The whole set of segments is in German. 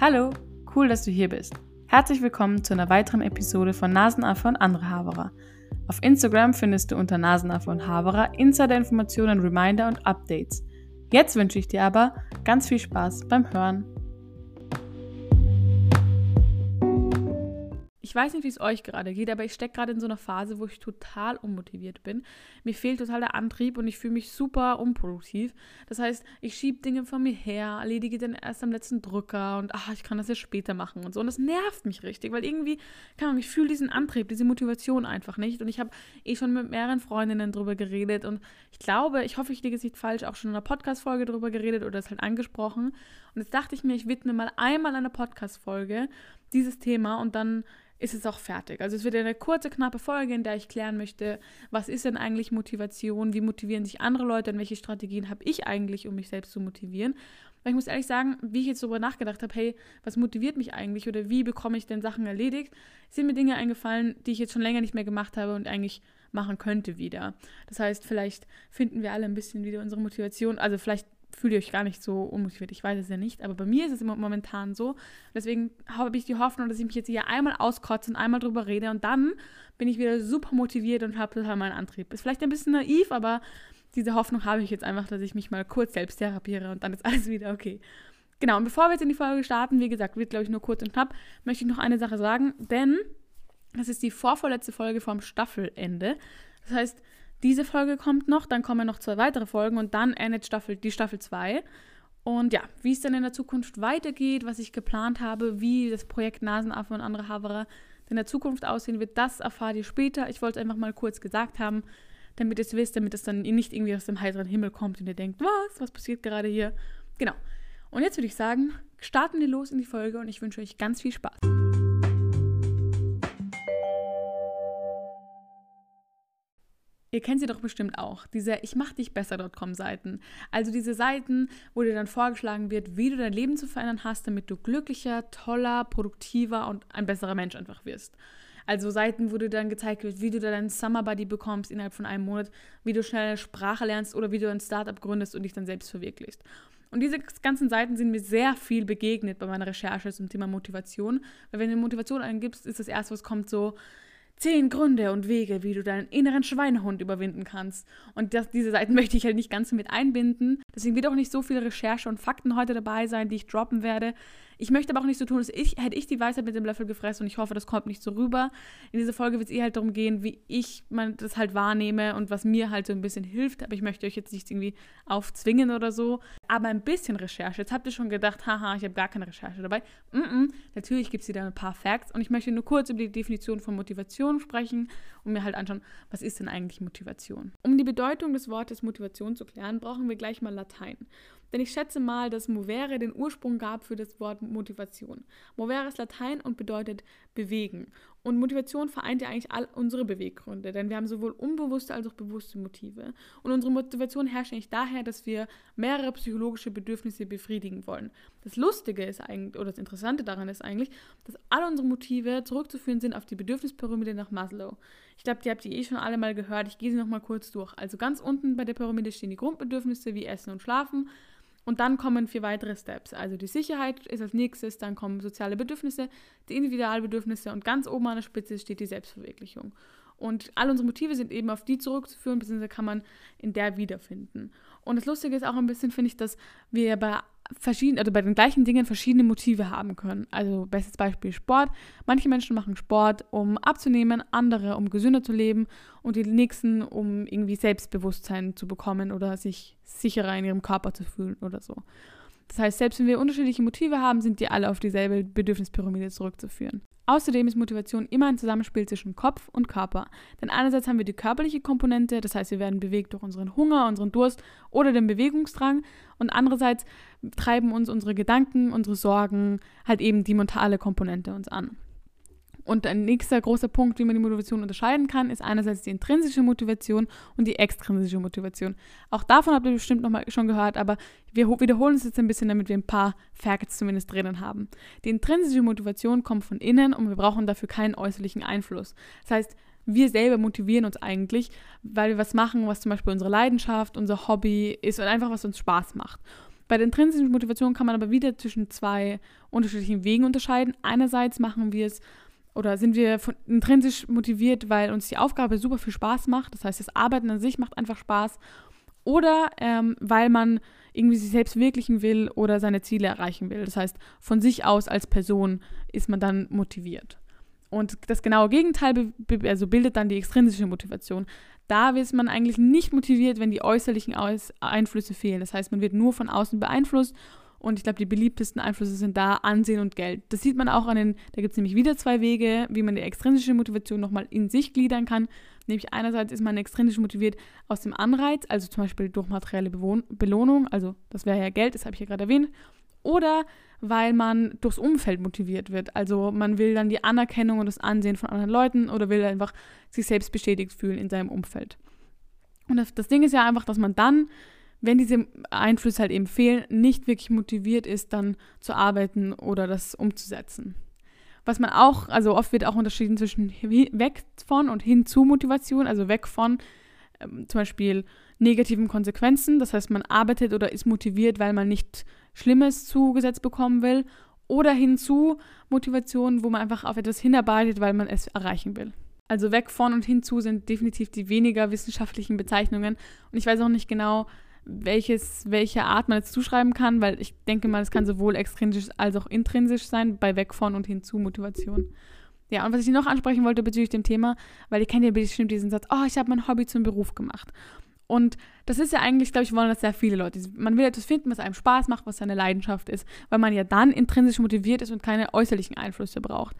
Hallo, cool, dass du hier bist. Herzlich willkommen zu einer weiteren Episode von Nasenaffe und andere Haberer. Auf Instagram findest du unter Nasenaffe und Haberer Insider-Informationen, Reminder und Updates. Jetzt wünsche ich dir aber ganz viel Spaß beim Hören. Ich weiß nicht, wie es euch gerade geht, aber ich stecke gerade in so einer Phase, wo ich total unmotiviert bin. Mir fehlt total der Antrieb und ich fühle mich super unproduktiv. Das heißt, ich schiebe Dinge von mir her, erledige dann erst am letzten Drücker und ach, ich kann das ja später machen und so. Und das nervt mich richtig, weil irgendwie, kann man, ich fühle diesen Antrieb, diese Motivation einfach nicht. Und ich habe eh schon mit mehreren Freundinnen drüber geredet und ich glaube, ich hoffe, ich liege es nicht falsch, auch schon in einer Podcast-Folge drüber geredet oder es halt angesprochen. Und jetzt dachte ich mir, ich widme mal einmal eine Podcast-Folge dieses Thema und dann ist es auch fertig. Also es wird eine kurze, knappe Folge, in der ich klären möchte, was ist denn eigentlich Motivation, wie motivieren sich andere Leute und welche Strategien habe ich eigentlich, um mich selbst zu motivieren. Weil ich muss ehrlich sagen, wie ich jetzt darüber nachgedacht habe, hey, was motiviert mich eigentlich oder wie bekomme ich denn Sachen erledigt, sind mir Dinge eingefallen, die ich jetzt schon länger nicht mehr gemacht habe und eigentlich machen könnte wieder. Das heißt, vielleicht finden wir alle ein bisschen wieder unsere Motivation. Also vielleicht fühlt ihr euch gar nicht so unmotiviert. Ich weiß es ja nicht, aber bei mir ist es momentan so. Deswegen habe ich die Hoffnung, dass ich mich jetzt hier einmal auskotze und einmal drüber rede und dann bin ich wieder super motiviert und habe total meinen Antrieb. Ist vielleicht ein bisschen naiv, aber diese Hoffnung habe ich jetzt einfach, dass ich mich mal kurz selbst therapiere und dann ist alles wieder okay. Genau, und bevor wir jetzt in die Folge starten, wie gesagt, wird glaube ich nur kurz und knapp, möchte ich noch eine Sache sagen, denn das ist die vorvorletzte Folge vom Staffelende. Das heißt, diese Folge kommt noch, dann kommen noch zwei weitere Folgen und dann endet Staffel, die Staffel 2. Und ja, wie es dann in der Zukunft weitergeht, was ich geplant habe, wie das Projekt Nasenaffe und andere Haverer in der Zukunft aussehen wird, das erfahrt ihr später. Ich wollte es einfach mal kurz gesagt haben, damit ihr es wisst, damit es dann nicht irgendwie aus dem heiteren Himmel kommt und ihr denkt, was, was passiert gerade hier? Genau. Und jetzt würde ich sagen, starten wir los in die Folge und ich wünsche euch ganz viel Spaß. Ihr kennt sie doch bestimmt auch, diese Ich mach dich besser.com Seiten. Also diese Seiten, wo dir dann vorgeschlagen wird, wie du dein Leben zu verändern hast, damit du glücklicher, toller, produktiver und ein besserer Mensch einfach wirst. Also Seiten, wo dir dann gezeigt wird, wie du deinen Summer Buddy bekommst innerhalb von einem Monat, wie du schnell Sprache lernst oder wie du ein Startup gründest und dich dann selbst verwirklichst. Und diese ganzen Seiten sind mir sehr viel begegnet bei meiner Recherche zum Thema Motivation. Weil wenn du Motivation eingibst, ist das erste, was kommt, so, Zehn Gründe und Wege, wie du deinen inneren Schweinehund überwinden kannst. Und das, diese Seiten möchte ich halt nicht ganz mit einbinden. Deswegen wird auch nicht so viel Recherche und Fakten heute dabei sein, die ich droppen werde. Ich möchte aber auch nicht so tun, als ich, hätte ich die Weisheit mit dem Löffel gefressen und ich hoffe, das kommt nicht so rüber. In dieser Folge wird es eh halt darum gehen, wie ich man das halt wahrnehme und was mir halt so ein bisschen hilft. Aber ich möchte euch jetzt nicht irgendwie aufzwingen oder so. Aber ein bisschen Recherche. Jetzt habt ihr schon gedacht, haha, ich habe gar keine Recherche dabei. Mm -mm. Natürlich gibt es wieder ein paar Facts und ich möchte nur kurz über die Definition von Motivation sprechen und mir halt anschauen, was ist denn eigentlich Motivation. Um die Bedeutung des Wortes Motivation zu klären, brauchen wir gleich mal Latein. Denn ich schätze mal, dass Movere den Ursprung gab für das Wort Motivation. Movere ist Latein und bedeutet bewegen. Und Motivation vereint ja eigentlich all unsere Beweggründe, denn wir haben sowohl unbewusste als auch bewusste Motive. Und unsere Motivation herrscht eigentlich daher, dass wir mehrere psychologische Bedürfnisse befriedigen wollen. Das Lustige ist eigentlich, oder das Interessante daran ist eigentlich, dass alle unsere Motive zurückzuführen sind auf die Bedürfnispyramide nach Maslow. Ich glaube, die habt ihr eh schon alle mal gehört. Ich gehe sie nochmal kurz durch. Also ganz unten bei der Pyramide stehen die Grundbedürfnisse wie Essen und Schlafen. Und dann kommen vier weitere Steps. Also die Sicherheit ist als nächstes, dann kommen soziale Bedürfnisse, die Individualbedürfnisse und ganz oben an der Spitze steht die Selbstverwirklichung. Und all unsere Motive sind eben auf die zurückzuführen, beziehungsweise kann man in der wiederfinden. Und das Lustige ist auch ein bisschen, finde ich, dass wir bei verschiedenen, also bei den gleichen Dingen verschiedene Motive haben können. Also bestes Beispiel Sport. Manche Menschen machen Sport, um abzunehmen, andere, um gesünder zu leben und die nächsten, um irgendwie Selbstbewusstsein zu bekommen oder sich sicherer in ihrem Körper zu fühlen oder so. Das heißt, selbst wenn wir unterschiedliche Motive haben, sind die alle auf dieselbe Bedürfnispyramide zurückzuführen. Außerdem ist Motivation immer ein Zusammenspiel zwischen Kopf und Körper. Denn einerseits haben wir die körperliche Komponente, das heißt, wir werden bewegt durch unseren Hunger, unseren Durst oder den Bewegungsdrang. Und andererseits treiben uns unsere Gedanken, unsere Sorgen, halt eben die mentale Komponente uns an. Und ein nächster großer Punkt, wie man die Motivation unterscheiden kann, ist einerseits die intrinsische Motivation und die extrinsische Motivation. Auch davon habt ihr bestimmt noch mal schon gehört, aber wir wiederholen es jetzt ein bisschen, damit wir ein paar Facts zumindest drinnen haben. Die intrinsische Motivation kommt von innen und wir brauchen dafür keinen äußerlichen Einfluss. Das heißt, wir selber motivieren uns eigentlich, weil wir was machen, was zum Beispiel unsere Leidenschaft, unser Hobby ist und einfach was uns Spaß macht. Bei der intrinsischen Motivation kann man aber wieder zwischen zwei unterschiedlichen Wegen unterscheiden. Einerseits machen wir es oder sind wir von, intrinsisch motiviert, weil uns die Aufgabe super viel Spaß macht. Das heißt, das Arbeiten an sich macht einfach Spaß. Oder ähm, weil man irgendwie sich selbst verwirklichen will oder seine Ziele erreichen will. Das heißt, von sich aus als Person ist man dann motiviert. Und das genaue Gegenteil also bildet dann die extrinsische Motivation. Da ist man eigentlich nicht motiviert, wenn die äußerlichen Einflüsse fehlen. Das heißt, man wird nur von außen beeinflusst und ich glaube, die beliebtesten Einflüsse sind da Ansehen und Geld. Das sieht man auch an den, da gibt es nämlich wieder zwei Wege, wie man die extrinsische Motivation nochmal in sich gliedern kann. Nämlich einerseits ist man extrinsisch motiviert aus dem Anreiz, also zum Beispiel durch materielle Bewohn Belohnung, also das wäre ja Geld, das habe ich ja gerade erwähnt. Oder weil man durchs Umfeld motiviert wird. Also man will dann die Anerkennung und das Ansehen von anderen Leuten oder will einfach sich selbst bestätigt fühlen in seinem Umfeld. Und das, das Ding ist ja einfach, dass man dann, wenn diese Einflüsse halt eben fehlen, nicht wirklich motiviert ist, dann zu arbeiten oder das umzusetzen. Was man auch, also oft wird auch unterschieden zwischen weg von und hin zu Motivation, also weg von ähm, zum Beispiel negativen Konsequenzen. Das heißt, man arbeitet oder ist motiviert, weil man nicht Schlimmes zugesetzt bekommen will oder hinzu Motivation, wo man einfach auf etwas hinarbeitet, weil man es erreichen will. Also weg von und hinzu sind definitiv die weniger wissenschaftlichen Bezeichnungen. Und ich weiß auch nicht genau, welches, welche Art man jetzt zuschreiben kann, weil ich denke mal, es kann sowohl extrinsisch als auch intrinsisch sein, bei weg von und hinzu Motivation. Ja, und was ich noch ansprechen wollte bezüglich dem Thema, weil ihr kennt ja bestimmt diesen Satz, oh, ich habe mein Hobby zum Beruf gemacht. Und das ist ja eigentlich, glaube ich, wollen das sehr viele Leute. Man will etwas finden, was einem Spaß macht, was seine Leidenschaft ist, weil man ja dann intrinsisch motiviert ist und keine äußerlichen Einflüsse braucht.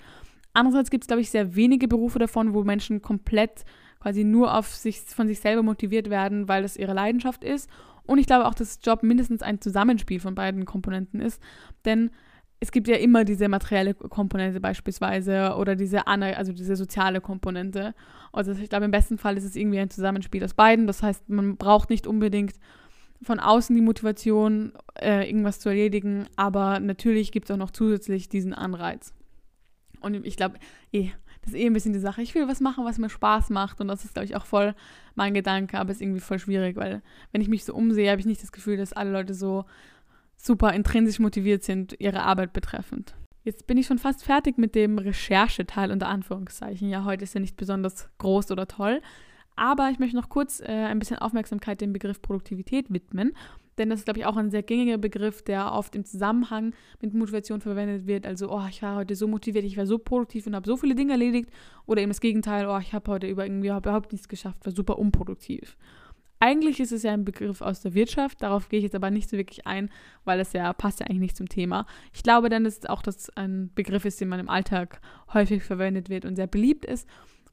Andererseits gibt es, glaube ich, sehr wenige Berufe davon, wo Menschen komplett quasi nur auf sich, von sich selber motiviert werden, weil das ihre Leidenschaft ist. Und ich glaube auch, dass Job mindestens ein Zusammenspiel von beiden Komponenten ist. Denn es gibt ja immer diese materielle Komponente beispielsweise oder diese, also diese soziale Komponente. Also ich glaube, im besten Fall ist es irgendwie ein Zusammenspiel aus beiden. Das heißt, man braucht nicht unbedingt von außen die Motivation, äh, irgendwas zu erledigen, aber natürlich gibt es auch noch zusätzlich diesen Anreiz. Und ich glaube, eh, ist eh ein bisschen die Sache. Ich will was machen, was mir Spaß macht. Und das ist, glaube ich, auch voll mein Gedanke, aber es ist irgendwie voll schwierig, weil wenn ich mich so umsehe, habe ich nicht das Gefühl, dass alle Leute so super intrinsisch motiviert sind, ihre Arbeit betreffend. Jetzt bin ich schon fast fertig mit dem Rechercheteil unter Anführungszeichen. Ja, heute ist ja nicht besonders groß oder toll. Aber ich möchte noch kurz äh, ein bisschen Aufmerksamkeit dem Begriff Produktivität widmen. Denn das ist, glaube ich, auch ein sehr gängiger Begriff, der oft im Zusammenhang mit Motivation verwendet wird. Also, oh, ich war heute so motiviert, ich war so produktiv und habe so viele Dinge erledigt. Oder eben das Gegenteil, oh, ich habe heute über irgendwie überhaupt nichts geschafft, war super unproduktiv. Eigentlich ist es ja ein Begriff aus der Wirtschaft, darauf gehe ich jetzt aber nicht so wirklich ein, weil es ja passt ja eigentlich nicht zum Thema. Ich glaube dann, dass auch das ein Begriff ist, den man im Alltag häufig verwendet wird und sehr beliebt ist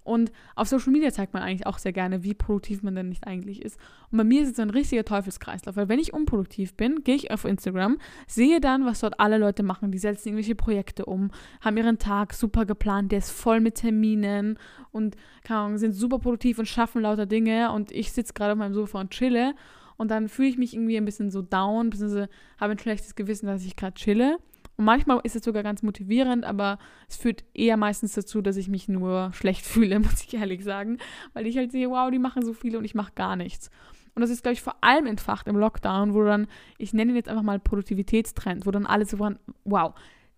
und auf Social Media zeigt man eigentlich auch sehr gerne, wie produktiv man denn nicht eigentlich ist. Und bei mir ist es ein richtiger Teufelskreislauf, weil wenn ich unproduktiv bin, gehe ich auf Instagram, sehe dann, was dort alle Leute machen. Die setzen irgendwelche Projekte um, haben ihren Tag super geplant, der ist voll mit Terminen und Ahnung, sind super produktiv und schaffen lauter Dinge. Und ich sitze gerade auf meinem Sofa und chille. Und dann fühle ich mich irgendwie ein bisschen so down, beziehungsweise habe ein schlechtes Gewissen, dass ich gerade chille. Und manchmal ist es sogar ganz motivierend, aber es führt eher meistens dazu, dass ich mich nur schlecht fühle, muss ich ehrlich sagen, weil ich halt sehe, wow, die machen so viel und ich mache gar nichts. Und das ist, glaube ich, vor allem entfacht im Lockdown, wo dann, ich nenne ihn jetzt einfach mal Produktivitätstrend, wo dann alle so waren, wow,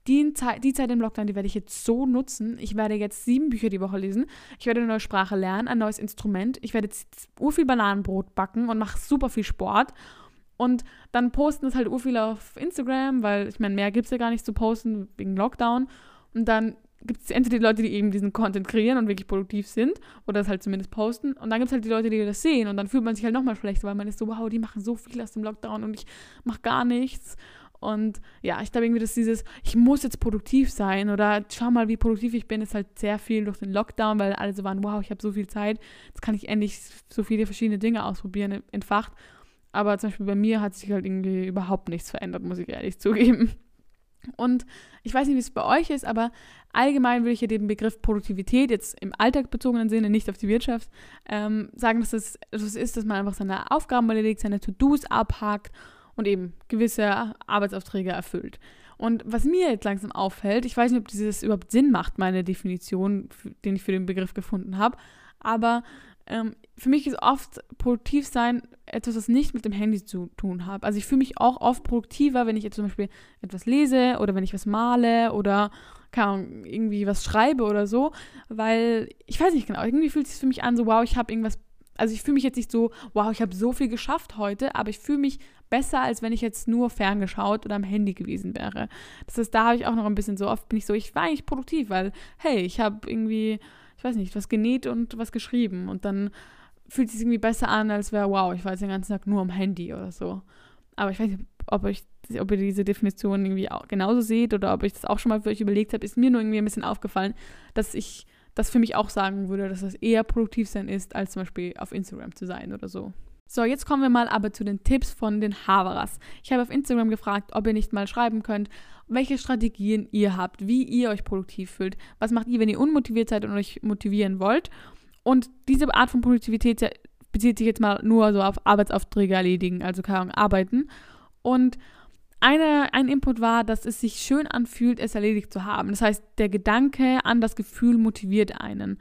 die Zeit, die Zeit im Lockdown, die werde ich jetzt so nutzen. Ich werde jetzt sieben Bücher die Woche lesen. Ich werde eine neue Sprache lernen, ein neues Instrument. Ich werde jetzt urviel Bananenbrot backen und mache super viel Sport. Und dann posten es halt urviel auf Instagram, weil ich meine, mehr gibt es ja gar nicht zu posten wegen Lockdown. Und dann gibt es entweder die Leute, die eben diesen Content kreieren und wirklich produktiv sind oder das halt zumindest posten. Und dann gibt es halt die Leute, die das sehen. Und dann fühlt man sich halt nochmal schlechter, weil man ist so, wow, die machen so viel aus dem Lockdown und ich mache gar nichts. Und ja, ich glaube irgendwie, dass dieses, ich muss jetzt produktiv sein oder schau mal, wie produktiv ich bin, ist halt sehr viel durch den Lockdown, weil alle so waren, wow, ich habe so viel Zeit, jetzt kann ich endlich so viele verschiedene Dinge ausprobieren, entfacht. Aber zum Beispiel bei mir hat sich halt irgendwie überhaupt nichts verändert, muss ich ehrlich zugeben. Und ich weiß nicht, wie es bei euch ist, aber allgemein würde ich ja den Begriff Produktivität jetzt im alltagsbezogenen Sinne, nicht auf die Wirtschaft, ähm, sagen, dass es das ist, dass man einfach seine Aufgaben erledigt, seine To-Dos abhakt und eben gewisse Arbeitsaufträge erfüllt. Und was mir jetzt langsam auffällt, ich weiß nicht, ob dieses überhaupt Sinn macht, meine Definition, den ich für den Begriff gefunden habe, aber ähm, für mich ist oft produktiv sein etwas, was nicht mit dem Handy zu tun hat. Also ich fühle mich auch oft produktiver, wenn ich jetzt zum Beispiel etwas lese oder wenn ich was male oder Ahnung, irgendwie was schreibe oder so, weil ich weiß nicht genau, irgendwie fühlt es sich für mich an, so wow, ich habe irgendwas, also ich fühle mich jetzt nicht so, wow, ich habe so viel geschafft heute, aber ich fühle mich besser, als wenn ich jetzt nur ferngeschaut oder am Handy gewesen wäre. Das heißt, da habe ich auch noch ein bisschen so oft bin ich so, ich war eigentlich produktiv, weil hey, ich habe irgendwie, ich weiß nicht, was genäht und was geschrieben und dann fühlt es sich irgendwie besser an, als wäre, wow, ich war jetzt den ganzen Tag nur am Handy oder so. Aber ich weiß nicht, ob, ich, ob ihr diese Definition irgendwie genauso seht oder ob ich das auch schon mal für euch überlegt habe, ist mir nur irgendwie ein bisschen aufgefallen, dass ich das für mich auch sagen würde, dass das eher produktiv sein ist, als zum Beispiel auf Instagram zu sein oder so. So, jetzt kommen wir mal aber zu den Tipps von den Haveras. Ich habe auf Instagram gefragt, ob ihr nicht mal schreiben könnt, welche Strategien ihr habt, wie ihr euch produktiv fühlt. Was macht ihr, wenn ihr unmotiviert seid und euch motivieren wollt? Und diese Art von Produktivität bezieht sich jetzt mal nur so auf Arbeitsaufträge erledigen, also keine arbeiten. Und eine, ein Input war, dass es sich schön anfühlt, es erledigt zu haben. Das heißt, der Gedanke an das Gefühl motiviert einen.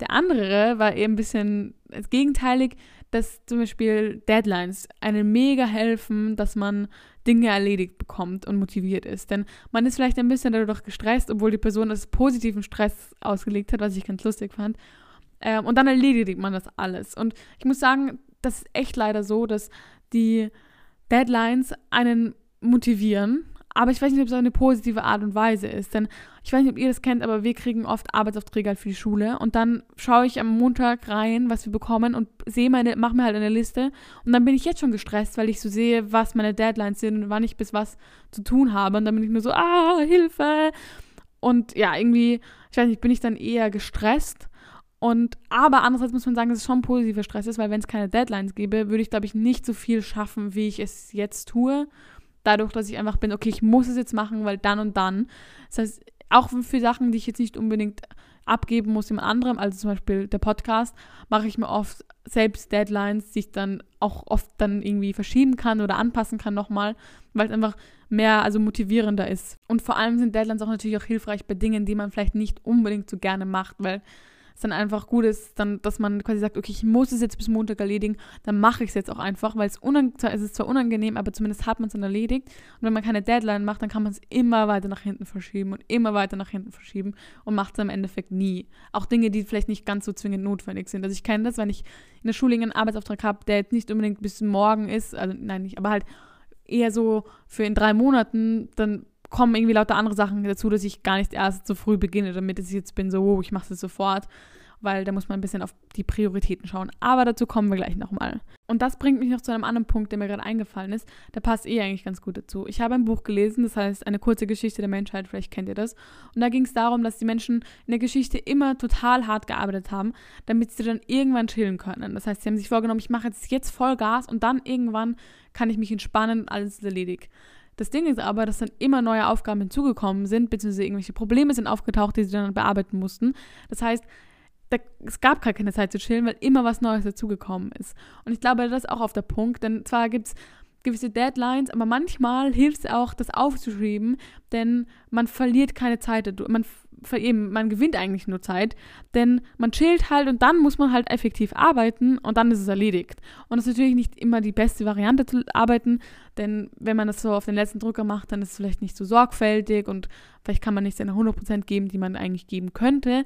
Der andere war eben ein bisschen gegenteilig, dass zum Beispiel Deadlines einen mega helfen, dass man Dinge erledigt bekommt und motiviert ist. Denn man ist vielleicht ein bisschen dadurch gestresst, obwohl die Person das positiven Stress ausgelegt hat, was ich ganz lustig fand. Ähm, und dann erledigt man das alles. Und ich muss sagen, das ist echt leider so, dass die Deadlines einen motivieren, aber ich weiß nicht, ob es eine positive Art und Weise ist. Denn ich weiß nicht, ob ihr das kennt, aber wir kriegen oft Arbeitsaufträge halt für die Schule. Und dann schaue ich am Montag rein, was wir bekommen und sehe meine, mache mir halt eine Liste. Und dann bin ich jetzt schon gestresst, weil ich so sehe, was meine Deadlines sind und wann ich bis was zu tun habe. Und dann bin ich nur so, ah, Hilfe. Und ja, irgendwie, ich weiß nicht, bin ich dann eher gestresst. Und aber andererseits muss man sagen, dass es schon positiver Stress ist, weil wenn es keine Deadlines gäbe, würde ich, glaube ich, nicht so viel schaffen, wie ich es jetzt tue dadurch, dass ich einfach bin, okay, ich muss es jetzt machen, weil dann und dann. Das heißt, auch für Sachen, die ich jetzt nicht unbedingt abgeben muss jemand anderem, also zum Beispiel der Podcast, mache ich mir oft selbst Deadlines, die ich dann auch oft dann irgendwie verschieben kann oder anpassen kann nochmal, weil es einfach mehr, also motivierender ist. Und vor allem sind Deadlines auch natürlich auch hilfreich bei Dingen, die man vielleicht nicht unbedingt so gerne macht, weil es dann einfach gut ist, dann, dass man quasi sagt, okay, ich muss es jetzt bis Montag erledigen, dann mache ich es jetzt auch einfach, weil es, es ist zwar unangenehm, aber zumindest hat man es dann erledigt. Und wenn man keine Deadline macht, dann kann man es immer weiter nach hinten verschieben und immer weiter nach hinten verschieben und macht es im Endeffekt nie. Auch Dinge, die vielleicht nicht ganz so zwingend notwendig sind. Also ich kenne das, wenn ich in der Schule einen Arbeitsauftrag habe, der jetzt nicht unbedingt bis morgen ist, also nein, nicht, aber halt eher so für in drei Monaten, dann kommen irgendwie lauter andere Sachen dazu, dass ich gar nicht erst so früh beginne, damit ich jetzt bin, so, oh, ich mache es sofort, weil da muss man ein bisschen auf die Prioritäten schauen. Aber dazu kommen wir gleich nochmal. Und das bringt mich noch zu einem anderen Punkt, der mir gerade eingefallen ist. Der passt eh eigentlich ganz gut dazu. Ich habe ein Buch gelesen, das heißt Eine kurze Geschichte der Menschheit, vielleicht kennt ihr das. Und da ging es darum, dass die Menschen in der Geschichte immer total hart gearbeitet haben, damit sie dann irgendwann chillen können. Das heißt, sie haben sich vorgenommen, ich mache jetzt, jetzt voll Gas und dann irgendwann kann ich mich entspannen und alles ist erledigt. Das Ding ist aber, dass dann immer neue Aufgaben hinzugekommen sind, beziehungsweise irgendwelche Probleme sind aufgetaucht, die sie dann bearbeiten mussten. Das heißt, da, es gab gar keine Zeit zu chillen, weil immer was Neues dazugekommen ist. Und ich glaube, das ist auch auf der Punkt, denn zwar gibt es gewisse Deadlines, aber manchmal hilft es auch, das aufzuschreiben, denn man verliert keine Zeit. Man, eben, man gewinnt eigentlich nur Zeit, denn man chillt halt und dann muss man halt effektiv arbeiten und dann ist es erledigt. Und das ist natürlich nicht immer die beste Variante zu arbeiten, denn wenn man das so auf den letzten Drücker macht, dann ist es vielleicht nicht so sorgfältig und vielleicht kann man nicht seine 100% geben, die man eigentlich geben könnte.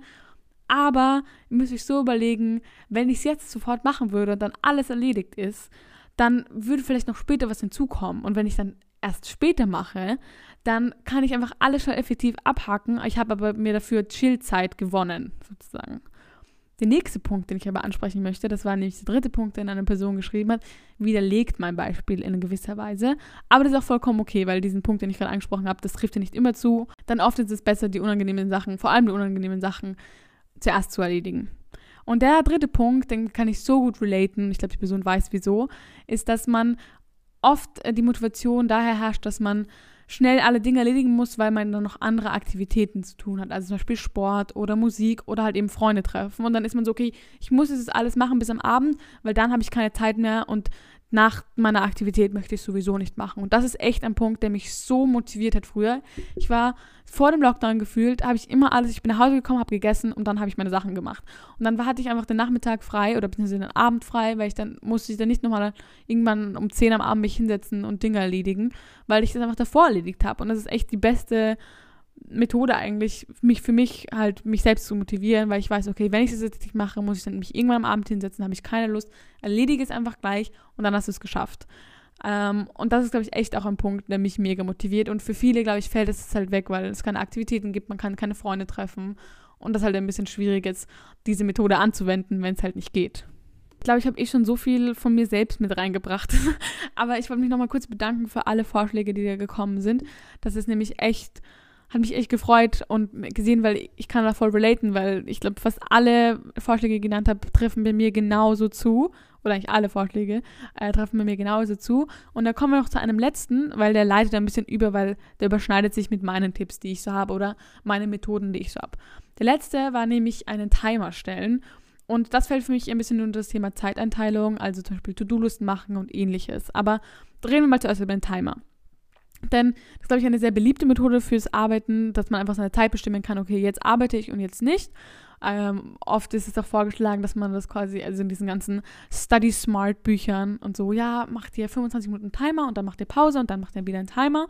Aber ihr müsst euch so überlegen, wenn ich es jetzt sofort machen würde und dann alles erledigt ist, dann würde vielleicht noch später was hinzukommen. Und wenn ich dann erst später mache, dann kann ich einfach alles schon effektiv abhaken. Ich habe aber mir dafür Chillzeit gewonnen, sozusagen. Der nächste Punkt, den ich aber ansprechen möchte, das war nämlich der dritte Punkt, den eine Person geschrieben hat, widerlegt mein Beispiel in gewisser Weise. Aber das ist auch vollkommen okay, weil diesen Punkt, den ich gerade angesprochen habe, das trifft ja nicht immer zu. Dann oft ist es besser, die unangenehmen Sachen, vor allem die unangenehmen Sachen, zuerst zu erledigen. Und der dritte Punkt, den kann ich so gut relaten, ich glaube, die Person weiß wieso, ist, dass man oft äh, die Motivation daher herrscht, dass man schnell alle Dinge erledigen muss, weil man dann noch andere Aktivitäten zu tun hat. Also zum Beispiel Sport oder Musik oder halt eben Freunde treffen. Und dann ist man so, okay, ich muss es alles machen bis am Abend, weil dann habe ich keine Zeit mehr und nach meiner Aktivität möchte ich sowieso nicht machen. Und das ist echt ein Punkt, der mich so motiviert hat früher. Ich war vor dem Lockdown gefühlt, habe ich immer alles, ich bin nach Hause gekommen, habe gegessen und dann habe ich meine Sachen gemacht. Und dann hatte ich einfach den Nachmittag frei oder beziehungsweise den Abend frei, weil ich dann musste ich dann nicht nochmal irgendwann um 10 am Abend mich hinsetzen und Dinge erledigen, weil ich das einfach davor erledigt habe. Und das ist echt die beste Methode eigentlich, mich für mich halt, mich selbst zu motivieren, weil ich weiß, okay, wenn ich das jetzt nicht mache, muss ich dann mich irgendwann am Abend hinsetzen, habe ich keine Lust, erledige es einfach gleich und dann hast du es geschafft. Ähm, und das ist, glaube ich, echt auch ein Punkt, der mich mega motiviert. Und für viele, glaube ich, fällt es halt weg, weil es keine Aktivitäten gibt, man kann keine Freunde treffen. Und das ist halt ein bisschen schwierig, jetzt diese Methode anzuwenden, wenn es halt nicht geht. Ich glaube, ich habe eh schon so viel von mir selbst mit reingebracht. Aber ich wollte mich nochmal kurz bedanken für alle Vorschläge, die da gekommen sind. Das ist nämlich echt hat mich echt gefreut und gesehen, weil ich kann da voll relaten, weil ich glaube, fast alle Vorschläge, die ich genannt habe, treffen bei mir genauso zu. Oder eigentlich alle Vorschläge äh, treffen bei mir genauso zu. Und da kommen wir noch zu einem letzten, weil der leitet ein bisschen über, weil der überschneidet sich mit meinen Tipps, die ich so habe oder meine Methoden, die ich so habe. Der letzte war nämlich einen Timer stellen. Und das fällt für mich ein bisschen unter das Thema Zeiteinteilung, also zum Beispiel To-Do-Listen machen und ähnliches. Aber drehen wir mal zuerst über den Timer. Denn das ist, glaube ich, eine sehr beliebte Methode fürs Arbeiten, dass man einfach seine Zeit bestimmen kann, okay, jetzt arbeite ich und jetzt nicht. Ähm, oft ist es auch vorgeschlagen, dass man das quasi, also in diesen ganzen Study Smart Büchern und so, ja, macht ihr 25 Minuten Timer und dann macht ihr Pause und dann macht ihr wieder einen Timer.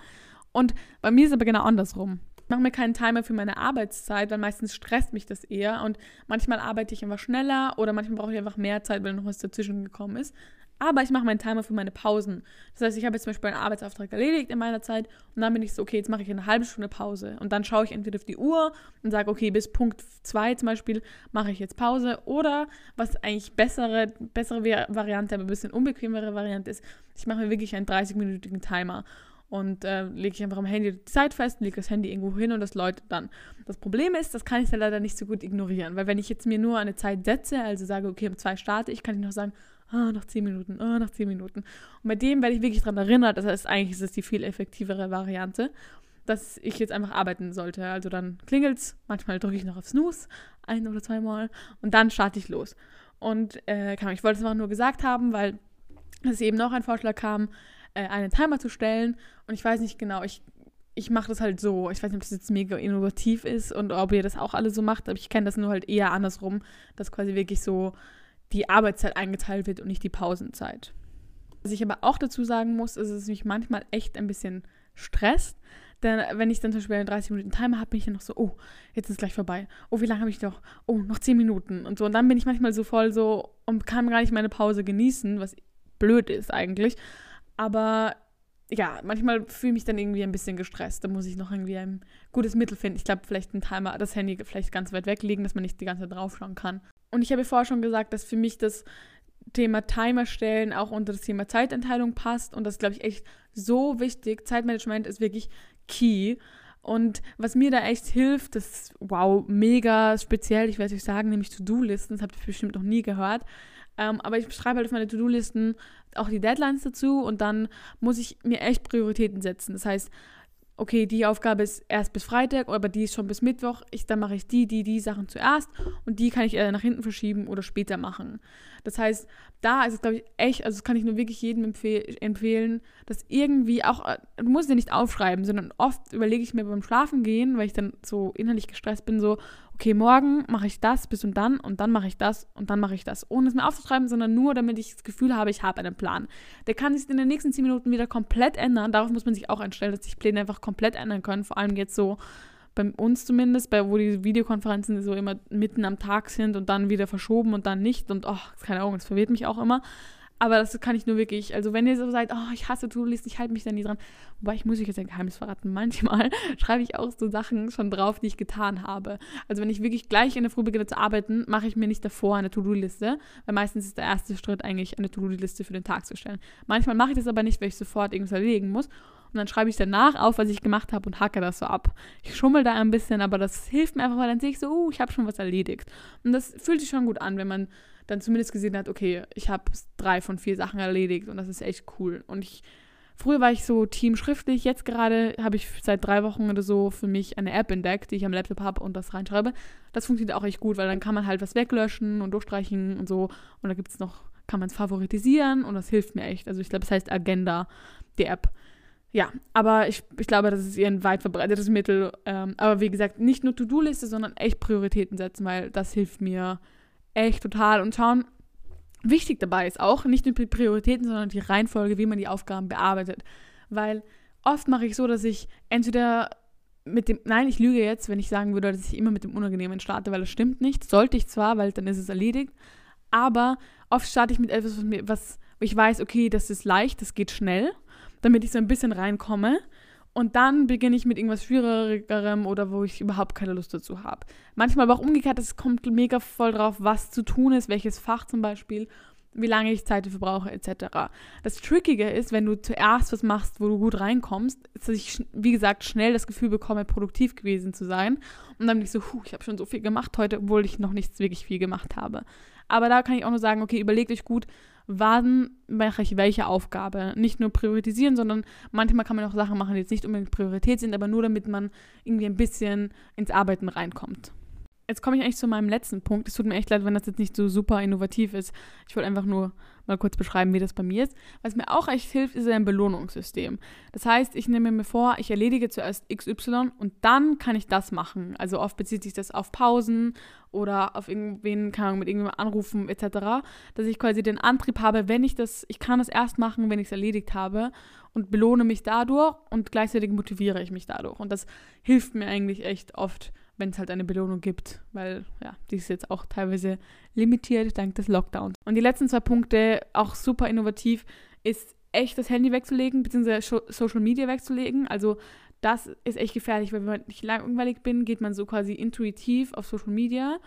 Und bei mir ist es aber genau andersrum. Ich mache mir keinen Timer für meine Arbeitszeit, weil meistens stresst mich das eher und manchmal arbeite ich einfach schneller oder manchmal brauche ich einfach mehr Zeit, weil noch was dazwischen gekommen ist. Aber ich mache meinen Timer für meine Pausen. Das heißt, ich habe jetzt zum Beispiel einen Arbeitsauftrag erledigt in meiner Zeit und dann bin ich so, okay, jetzt mache ich eine halbe Stunde Pause. Und dann schaue ich entweder auf die Uhr und sage, okay, bis Punkt 2 zum Beispiel mache ich jetzt Pause. Oder was eigentlich bessere, bessere Variante, aber ein bisschen unbequemere Variante ist, ich mache mir wirklich einen 30-minütigen Timer und äh, lege ich einfach am Handy die Zeit fest, lege das Handy irgendwo hin und das läutet dann. Das Problem ist, das kann ich dann leider nicht so gut ignorieren, weil wenn ich jetzt mir nur eine Zeit setze, also sage, okay, um zwei starte ich, kann ich noch sagen, ah, noch zehn Minuten, ah, noch zehn Minuten. Und bei dem werde ich wirklich daran erinnert, das heißt, eigentlich ist es die viel effektivere Variante, dass ich jetzt einfach arbeiten sollte. Also dann klingelt es, manchmal drücke ich noch auf Snooze, ein oder zweimal, und dann starte ich los. Und äh, ich wollte es einfach nur gesagt haben, weil es eben noch ein Vorschlag kam, äh, einen Timer zu stellen. Und ich weiß nicht genau, ich ich mache das halt so. Ich weiß nicht, ob das jetzt mega innovativ ist und ob ihr das auch alle so macht, aber ich kenne das nur halt eher andersrum, dass quasi wirklich so die Arbeitszeit eingeteilt wird und nicht die Pausenzeit. Was ich aber auch dazu sagen muss, ist, dass es mich manchmal echt ein bisschen stresst. Denn wenn ich dann zum Beispiel einen 30 Minuten Timer habe, bin ich dann noch so, oh, jetzt ist es gleich vorbei. Oh, wie lange habe ich noch? Oh, noch 10 Minuten und so. Und dann bin ich manchmal so voll so und kann gar nicht meine Pause genießen, was blöd ist eigentlich. Aber ja, manchmal fühle ich mich dann irgendwie ein bisschen gestresst. Da muss ich noch irgendwie ein gutes Mittel finden. Ich glaube, vielleicht ein Timer, das Handy vielleicht ganz weit weglegen, dass man nicht die ganze Zeit draufschauen kann. Und ich habe vorher schon gesagt, dass für mich das Thema Timer stellen auch unter das Thema Zeitenteilung passt. Und das glaube ich, echt so wichtig. Zeitmanagement ist wirklich key. Und was mir da echt hilft, das ist, wow, mega speziell, ich werde euch sagen, nämlich To-Do-Listen. Das habt ihr bestimmt noch nie gehört. Ähm, aber ich schreibe halt auf meine To-Do-Listen auch die Deadlines dazu und dann muss ich mir echt Prioritäten setzen. Das heißt, okay, die Aufgabe ist erst bis Freitag, aber die ist schon bis Mittwoch. Ich, dann mache ich die, die, die Sachen zuerst und die kann ich eher nach hinten verschieben oder später machen. Das heißt, da ist es, glaube ich, echt, also das kann ich nur wirklich jedem empfehl empfehlen, dass irgendwie auch, äh, du musst ja nicht aufschreiben, sondern oft überlege ich mir beim Schlafen gehen, weil ich dann so innerlich gestresst bin, so, okay, morgen mache ich das bis und dann und dann mache ich das und dann mache ich das. Ohne es mir aufzuschreiben, sondern nur, damit ich das Gefühl habe, ich habe einen Plan. Der kann sich in den nächsten zehn Minuten wieder komplett ändern. Darauf muss man sich auch einstellen, dass sich Pläne einfach komplett ändern können. Vor allem jetzt so bei uns zumindest, bei wo die Videokonferenzen so immer mitten am Tag sind und dann wieder verschoben und dann nicht. Und oh, keine Ahnung, das verwirrt mich auch immer. Aber das kann ich nur wirklich, also wenn ihr so seid, oh, ich hasse To-Do-Listen, ich halte mich da nie dran. Wobei, ich muss euch jetzt ein Geheimnis verraten. Manchmal schreibe ich auch so Sachen schon drauf, die ich getan habe. Also wenn ich wirklich gleich in der Früh beginne zu arbeiten, mache ich mir nicht davor eine To-Do-Liste, weil meistens ist der erste Schritt eigentlich, eine To-Do-Liste für den Tag zu stellen. Manchmal mache ich das aber nicht, weil ich sofort irgendwas erledigen muss. Und dann schreibe ich danach auf, was ich gemacht habe und hacke das so ab. Ich schummel da ein bisschen, aber das hilft mir einfach, weil dann sehe ich so, uh, ich habe schon was erledigt. Und das fühlt sich schon gut an, wenn man dann zumindest gesehen hat, okay, ich habe drei von vier Sachen erledigt und das ist echt cool. Und ich, früher war ich so Team schriftlich, jetzt gerade habe ich seit drei Wochen oder so für mich eine App entdeckt, die ich am Laptop habe und das reinschreibe. Das funktioniert auch echt gut, weil dann kann man halt was weglöschen und durchstreichen und so. Und da gibt es noch kann man es favoritisieren und das hilft mir echt. Also ich glaube, es heißt Agenda, die App. Ja, aber ich, ich glaube, das ist eher ein weit verbreitetes Mittel. Ähm, aber wie gesagt, nicht nur To-Do-Liste, sondern echt Prioritäten setzen, weil das hilft mir echt total. Und schauen, wichtig dabei ist auch nicht nur die Prioritäten, sondern die Reihenfolge, wie man die Aufgaben bearbeitet. Weil oft mache ich so, dass ich entweder mit dem, nein, ich lüge jetzt, wenn ich sagen würde, dass ich immer mit dem Unangenehmen starte, weil das stimmt nicht. Sollte ich zwar, weil dann ist es erledigt. Aber oft starte ich mit etwas, was, ich weiß, okay, das ist leicht, das geht schnell damit ich so ein bisschen reinkomme. Und dann beginne ich mit irgendwas Schwierigerem oder wo ich überhaupt keine Lust dazu habe. Manchmal aber auch umgekehrt, es kommt mega voll drauf, was zu tun ist, welches Fach zum Beispiel, wie lange ich Zeit dafür brauche, etc. Das Trickige ist, wenn du zuerst was machst, wo du gut reinkommst, dass ich, wie gesagt, schnell das Gefühl bekomme, produktiv gewesen zu sein. Und dann bin ich so, huh, ich habe schon so viel gemacht heute, obwohl ich noch nichts wirklich viel gemacht habe. Aber da kann ich auch nur sagen, okay, überlegt euch gut, wann mache ich welche Aufgabe. Nicht nur priorisieren, sondern manchmal kann man auch Sachen machen, die jetzt nicht unbedingt Priorität sind, aber nur damit man irgendwie ein bisschen ins Arbeiten reinkommt. Jetzt komme ich eigentlich zu meinem letzten Punkt. Es tut mir echt leid, wenn das jetzt nicht so super innovativ ist. Ich wollte einfach nur mal kurz beschreiben, wie das bei mir ist. Was mir auch echt hilft, ist ein Belohnungssystem. Das heißt, ich nehme mir vor, ich erledige zuerst XY und dann kann ich das machen. Also oft bezieht sich das auf Pausen oder auf irgendwen, keine Ahnung, mit irgendjemandem anrufen etc., dass ich quasi den Antrieb habe, wenn ich das, ich kann das erst machen, wenn ich es erledigt habe und belohne mich dadurch und gleichzeitig motiviere ich mich dadurch. Und das hilft mir eigentlich echt oft wenn es halt eine Belohnung gibt, weil ja, die ist jetzt auch teilweise limitiert dank des Lockdowns. Und die letzten zwei Punkte, auch super innovativ, ist echt das Handy wegzulegen, beziehungsweise Social Media wegzulegen. Also das ist echt gefährlich, weil wenn nicht langweilig bin, geht man so quasi intuitiv auf Social Media.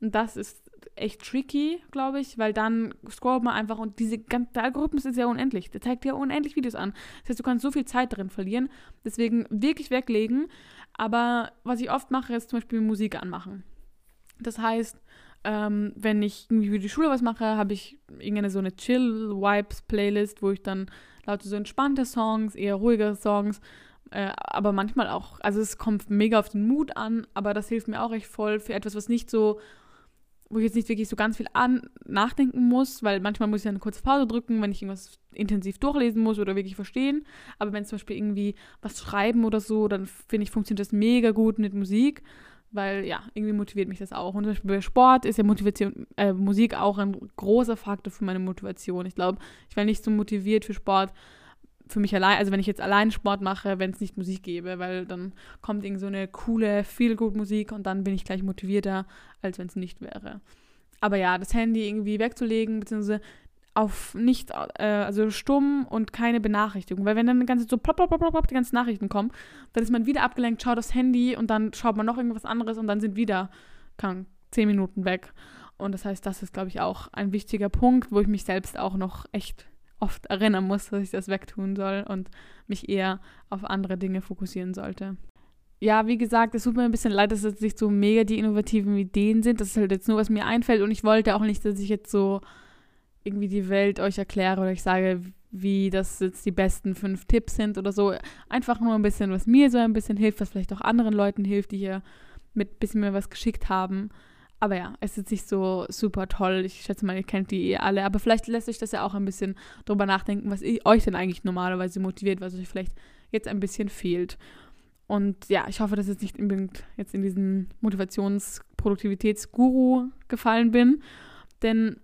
Und das ist echt tricky, glaube ich, weil dann scrollt man einfach und diese ganze, der Algorithmus ist ja unendlich. Der zeigt dir unendlich Videos an. Das heißt, du kannst so viel Zeit drin verlieren. Deswegen wirklich weglegen. Aber was ich oft mache, ist zum Beispiel Musik anmachen. Das heißt, ähm, wenn ich irgendwie für die Schule was mache, habe ich irgendeine so eine Chill-Vibes-Playlist, wo ich dann lauter so entspannte Songs, eher ruhige Songs, äh, aber manchmal auch, also es kommt mega auf den Mut an, aber das hilft mir auch echt voll für etwas, was nicht so, wo ich jetzt nicht wirklich so ganz viel an nachdenken muss, weil manchmal muss ich eine kurze Pause drücken, wenn ich irgendwas intensiv durchlesen muss oder wirklich verstehen. Aber wenn zum Beispiel irgendwie was schreiben oder so, dann finde ich, funktioniert das mega gut mit Musik, weil ja, irgendwie motiviert mich das auch. Und zum Beispiel bei Sport ist ja Motivation, äh, Musik auch ein großer Faktor für meine Motivation. Ich glaube, ich wäre nicht so motiviert für Sport für mich allein, also wenn ich jetzt allein Sport mache, wenn es nicht Musik gäbe, weil dann kommt irgend so eine coole, viel gut Musik und dann bin ich gleich motivierter, als wenn es nicht wäre. Aber ja, das Handy irgendwie wegzulegen, beziehungsweise auf nicht, äh, also stumm und keine Benachrichtigung. Weil wenn dann die ganze so plopp, plopp, plopp, plopp, die ganzen Nachrichten kommen, dann ist man wieder abgelenkt, schaut aufs Handy und dann schaut man noch irgendwas anderes und dann sind wieder kann, zehn Minuten weg. Und das heißt, das ist, glaube ich, auch ein wichtiger Punkt, wo ich mich selbst auch noch echt oft erinnern muss, dass ich das wegtun soll und mich eher auf andere Dinge fokussieren sollte. Ja, wie gesagt, es tut mir ein bisschen leid, dass es nicht so mega die innovativen Ideen sind. Das ist halt jetzt nur, was mir einfällt und ich wollte auch nicht, dass ich jetzt so irgendwie die Welt euch erkläre oder ich sage, wie das jetzt die besten fünf Tipps sind oder so. Einfach nur ein bisschen, was mir so ein bisschen hilft, was vielleicht auch anderen Leuten hilft, die hier mit ein bisschen mehr was geschickt haben. Aber ja, es ist nicht so super toll. Ich schätze mal, ihr kennt die eh alle. Aber vielleicht lässt sich das ja auch ein bisschen drüber nachdenken, was euch denn eigentlich normalerweise motiviert, was euch vielleicht jetzt ein bisschen fehlt. Und ja, ich hoffe, dass ich nicht unbedingt jetzt in diesen Motivations-Produktivitätsguru gefallen bin. Denn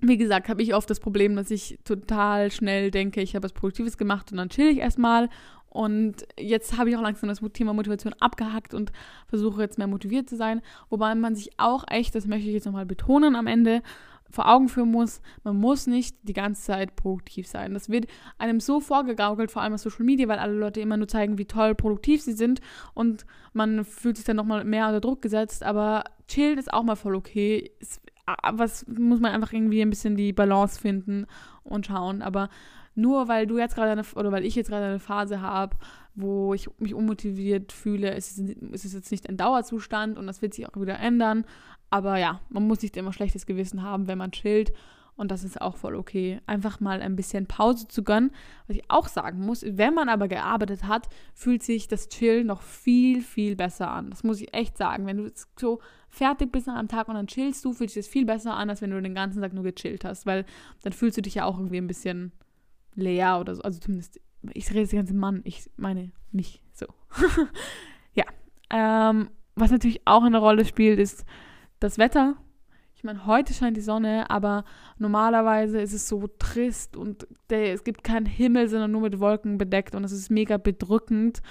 wie gesagt, habe ich oft das Problem, dass ich total schnell denke, ich habe was Produktives gemacht und dann chill ich erstmal. Und jetzt habe ich auch langsam das Thema Motivation abgehackt und versuche jetzt mehr motiviert zu sein. Wobei man sich auch echt, das möchte ich jetzt nochmal betonen am Ende, vor Augen führen muss, man muss nicht die ganze Zeit produktiv sein. Das wird einem so vorgegaukelt, vor allem auf Social Media, weil alle Leute immer nur zeigen, wie toll produktiv sie sind und man fühlt sich dann nochmal mehr unter Druck gesetzt, aber chillen ist auch mal voll okay. Es was muss man einfach irgendwie ein bisschen die Balance finden und schauen. Aber nur weil du jetzt gerade eine, oder weil ich jetzt gerade eine Phase habe, wo ich mich unmotiviert fühle, ist es, jetzt nicht ein Dauerzustand und das wird sich auch wieder ändern. Aber ja, man muss nicht immer schlechtes Gewissen haben, wenn man chillt. Und das ist auch voll okay. Einfach mal ein bisschen Pause zu gönnen. Was ich auch sagen muss, wenn man aber gearbeitet hat, fühlt sich das Chill noch viel, viel besser an. Das muss ich echt sagen. Wenn du so fertig bist nach einem Tag und dann chillst du, fühlt sich das viel besser an, als wenn du den ganzen Tag nur gechillt hast. Weil dann fühlst du dich ja auch irgendwie ein bisschen leer oder so. Also zumindest, ich rede jetzt ganze Mann, ich meine mich so. ja. Ähm, was natürlich auch eine Rolle spielt, ist das Wetter. Ich meine, heute scheint die Sonne, aber normalerweise ist es so trist und der, es gibt keinen Himmel, sondern nur mit Wolken bedeckt und es ist mega bedrückend.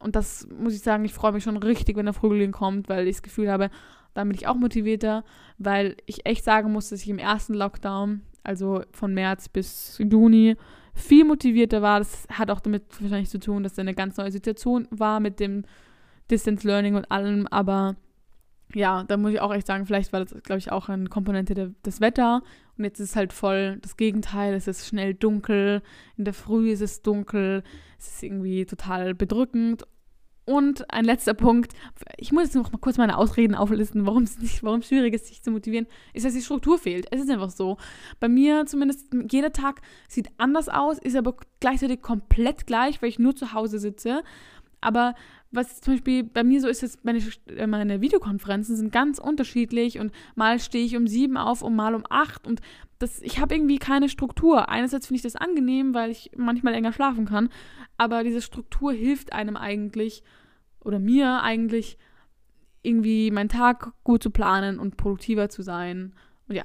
Und das muss ich sagen, ich freue mich schon richtig, wenn der Frühling kommt, weil ich das Gefühl habe, dann bin ich auch motivierter, weil ich echt sagen muss, dass ich im ersten Lockdown, also von März bis Juni, viel motivierter war. Das hat auch damit wahrscheinlich zu tun, dass da eine ganz neue Situation war mit dem Distance Learning und allem, aber ja, da muss ich auch echt sagen, vielleicht war das, glaube ich, auch eine Komponente der, des Wetter. Und jetzt ist es halt voll das Gegenteil. Es ist schnell dunkel. In der Früh ist es dunkel. Es ist irgendwie total bedrückend. Und ein letzter Punkt, ich muss jetzt noch mal kurz meine Ausreden auflisten, warum es nicht, warum schwierig ist, sich zu motivieren, ist, dass die Struktur fehlt. Es ist einfach so. Bei mir zumindest, jeder Tag sieht anders aus, ist aber gleichzeitig komplett gleich, weil ich nur zu Hause sitze. Aber was zum Beispiel bei mir so ist, ist meine, äh, meine Videokonferenzen sind ganz unterschiedlich und mal stehe ich um sieben auf und mal um acht und das, ich habe irgendwie keine Struktur. Einerseits finde ich das angenehm, weil ich manchmal länger schlafen kann, aber diese Struktur hilft einem eigentlich oder mir eigentlich irgendwie meinen Tag gut zu planen und produktiver zu sein. Und ja,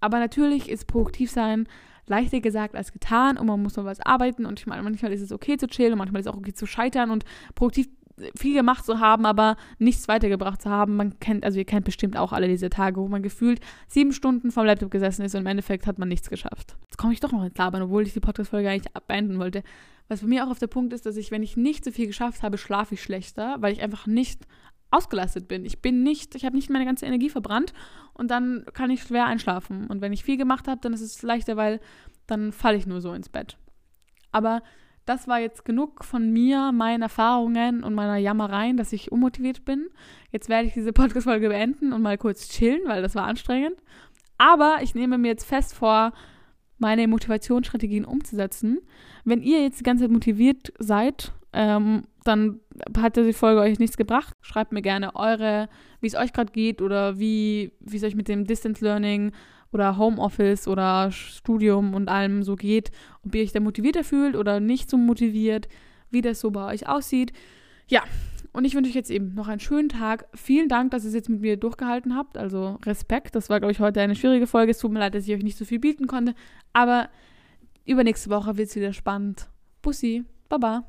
aber natürlich ist produktiv sein leichter gesagt als getan und man muss noch was arbeiten und ich meine, manchmal ist es okay zu chillen und manchmal ist es auch okay zu scheitern und produktiv viel gemacht zu haben, aber nichts weitergebracht zu haben. Man kennt, also ihr kennt bestimmt auch alle diese Tage, wo man gefühlt sieben Stunden vom Laptop gesessen ist und im Endeffekt hat man nichts geschafft. Jetzt komme ich doch noch ins Labern, obwohl ich die Podcast-Folge eigentlich beenden wollte. Was bei mir auch auf der Punkt ist, dass ich, wenn ich nicht so viel geschafft habe, schlafe ich schlechter, weil ich einfach nicht ausgelastet bin. Ich bin nicht, ich habe nicht meine ganze Energie verbrannt und dann kann ich schwer einschlafen. Und wenn ich viel gemacht habe, dann ist es leichter, weil dann falle ich nur so ins Bett. Aber das war jetzt genug von mir, meinen Erfahrungen und meiner Jammereien, dass ich unmotiviert bin. Jetzt werde ich diese Podcast-Folge beenden und mal kurz chillen, weil das war anstrengend. Aber ich nehme mir jetzt fest vor, meine Motivationsstrategien umzusetzen. Wenn ihr jetzt die ganze Zeit motiviert seid, ähm, dann hat die Folge euch nichts gebracht. Schreibt mir gerne eure, wie es euch gerade geht oder wie, es euch mit dem Distance Learning oder Homeoffice oder Studium und allem so geht, ob ihr euch da motivierter fühlt oder nicht so motiviert, wie das so bei euch aussieht. Ja, und ich wünsche euch jetzt eben noch einen schönen Tag. Vielen Dank, dass ihr es jetzt mit mir durchgehalten habt. Also Respekt. Das war, glaube ich, heute eine schwierige Folge. Es tut mir leid, dass ich euch nicht so viel bieten konnte. Aber übernächste Woche wird es wieder spannend. Bussi. Baba.